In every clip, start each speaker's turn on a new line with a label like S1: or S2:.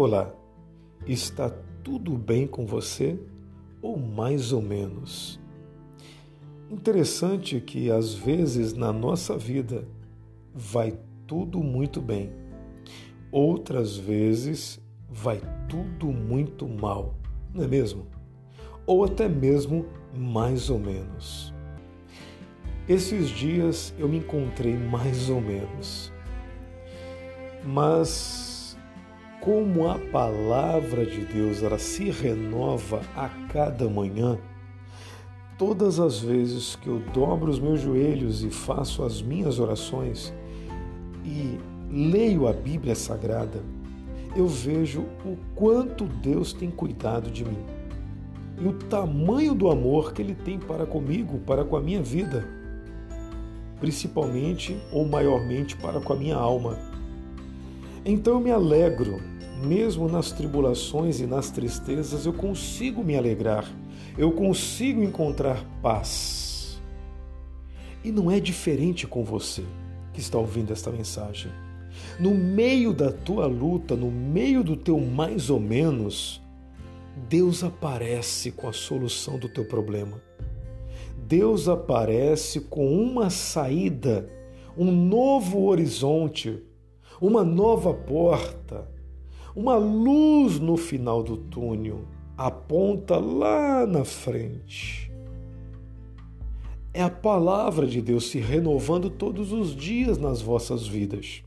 S1: Olá, está tudo bem com você? Ou mais ou menos? Interessante que às vezes na nossa vida vai tudo muito bem, outras vezes vai tudo muito mal, não é mesmo? Ou até mesmo mais ou menos. Esses dias eu me encontrei mais ou menos, mas como a palavra de Deus ela se renova a cada manhã, todas as vezes que eu dobro os meus joelhos e faço as minhas orações e leio a Bíblia Sagrada, eu vejo o quanto Deus tem cuidado de mim e o tamanho do amor que Ele tem para comigo, para com a minha vida, principalmente ou maiormente para com a minha alma. Então eu me alegro, mesmo nas tribulações e nas tristezas, eu consigo me alegrar, eu consigo encontrar paz. E não é diferente com você que está ouvindo esta mensagem. No meio da tua luta, no meio do teu mais ou menos, Deus aparece com a solução do teu problema. Deus aparece com uma saída, um novo horizonte, uma nova porta, uma luz no final do túnel, aponta lá na frente. É a palavra de Deus se renovando todos os dias nas vossas vidas,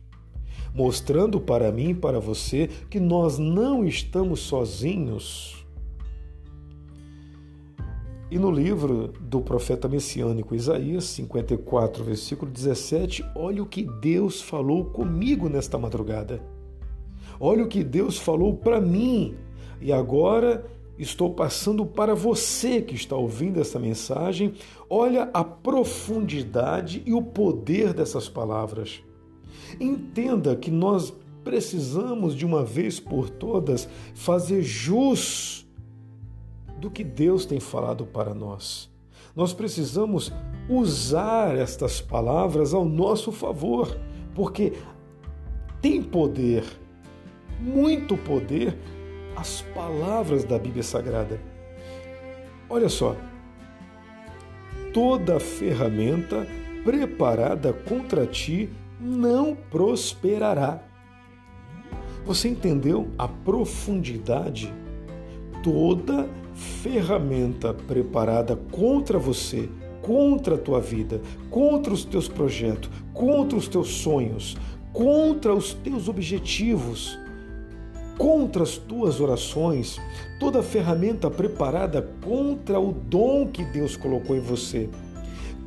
S1: mostrando para mim e para você que nós não estamos sozinhos e no livro do profeta messiânico Isaías 54, versículo 17, olha o que Deus falou comigo nesta madrugada. Olha o que Deus falou para mim. E agora estou passando para você que está ouvindo essa mensagem. Olha a profundidade e o poder dessas palavras. Entenda que nós precisamos de uma vez por todas fazer jus do que Deus tem falado para nós. Nós precisamos usar estas palavras ao nosso favor, porque tem poder, muito poder, as palavras da Bíblia Sagrada. Olha só, toda ferramenta preparada contra ti não prosperará. Você entendeu a profundidade? Toda ferramenta preparada contra você, contra a tua vida, contra os teus projetos, contra os teus sonhos, contra os teus objetivos, contra as tuas orações, toda ferramenta preparada contra o dom que Deus colocou em você,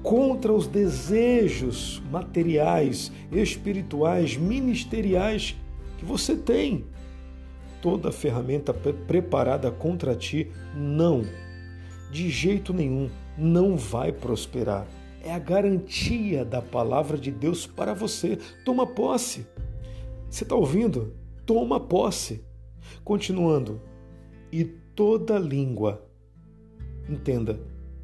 S1: contra os desejos materiais, espirituais, ministeriais que você tem toda ferramenta preparada contra ti não, de jeito nenhum, não vai prosperar. É a garantia da palavra de Deus para você. Toma posse. Você está ouvindo? Toma posse. Continuando. E toda língua, entenda,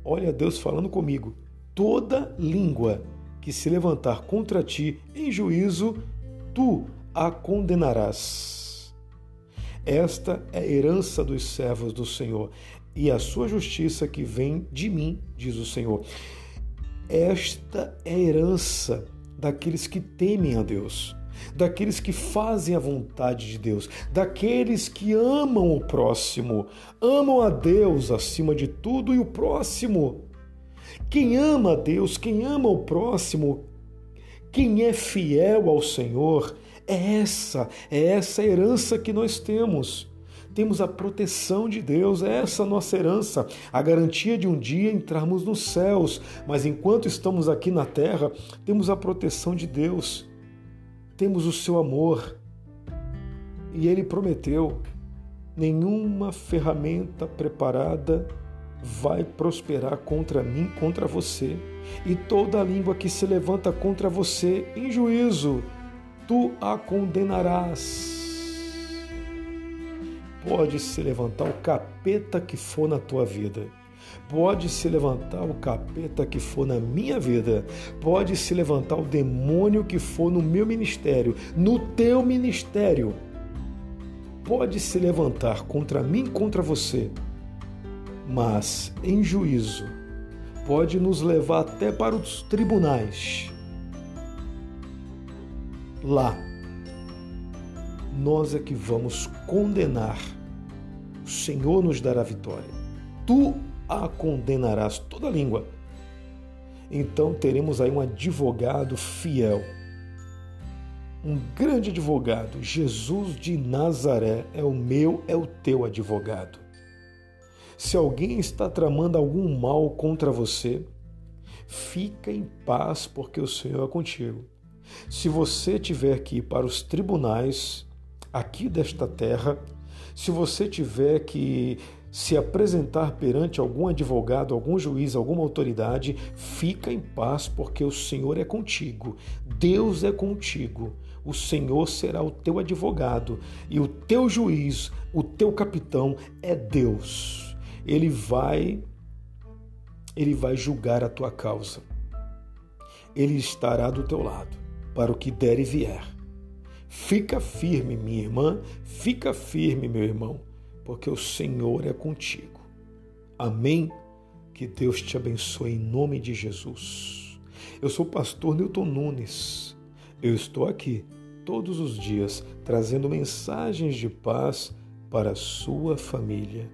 S1: olha Deus falando comigo, toda língua que se levantar contra ti em juízo, tu a condenarás. Esta é a herança dos servos do Senhor e a sua justiça que vem de mim, diz o Senhor. Esta é a herança daqueles que temem a Deus, daqueles que fazem a vontade de Deus, daqueles que amam o próximo, amam a Deus acima de tudo e o próximo. Quem ama a Deus, quem ama o próximo, quem é fiel ao Senhor, é essa, é essa herança que nós temos. Temos a proteção de Deus, é essa nossa herança, a garantia de um dia entrarmos nos céus. Mas enquanto estamos aqui na terra, temos a proteção de Deus, temos o seu amor. E ele prometeu: nenhuma ferramenta preparada vai prosperar contra mim, contra você. E toda língua que se levanta contra você em juízo, tu a condenarás. Pode se levantar o capeta que for na tua vida. Pode se levantar o capeta que for na minha vida. Pode se levantar o demônio que for no meu ministério, no teu ministério. pode se levantar contra mim, contra você, mas em juízo pode nos levar até para os tribunais. Lá, nós é que vamos condenar. O Senhor nos dará vitória. Tu a condenarás toda a língua. Então teremos aí um advogado fiel um grande advogado, Jesus de Nazaré, é o meu, é o teu advogado. Se alguém está tramando algum mal contra você, fica em paz, porque o Senhor é contigo. Se você tiver que ir para os tribunais aqui desta terra, se você tiver que se apresentar perante algum advogado, algum juiz, alguma autoridade, fica em paz, porque o Senhor é contigo. Deus é contigo o Senhor será o teu advogado e o teu juiz, o teu capitão é Deus. Ele vai ele vai julgar a tua causa. Ele estará do teu lado para o que der e vier. Fica firme, minha irmã, fica firme, meu irmão, porque o Senhor é contigo. Amém. Que Deus te abençoe em nome de Jesus. Eu sou o pastor Newton Nunes eu estou aqui todos os dias trazendo mensagens de paz para a sua família.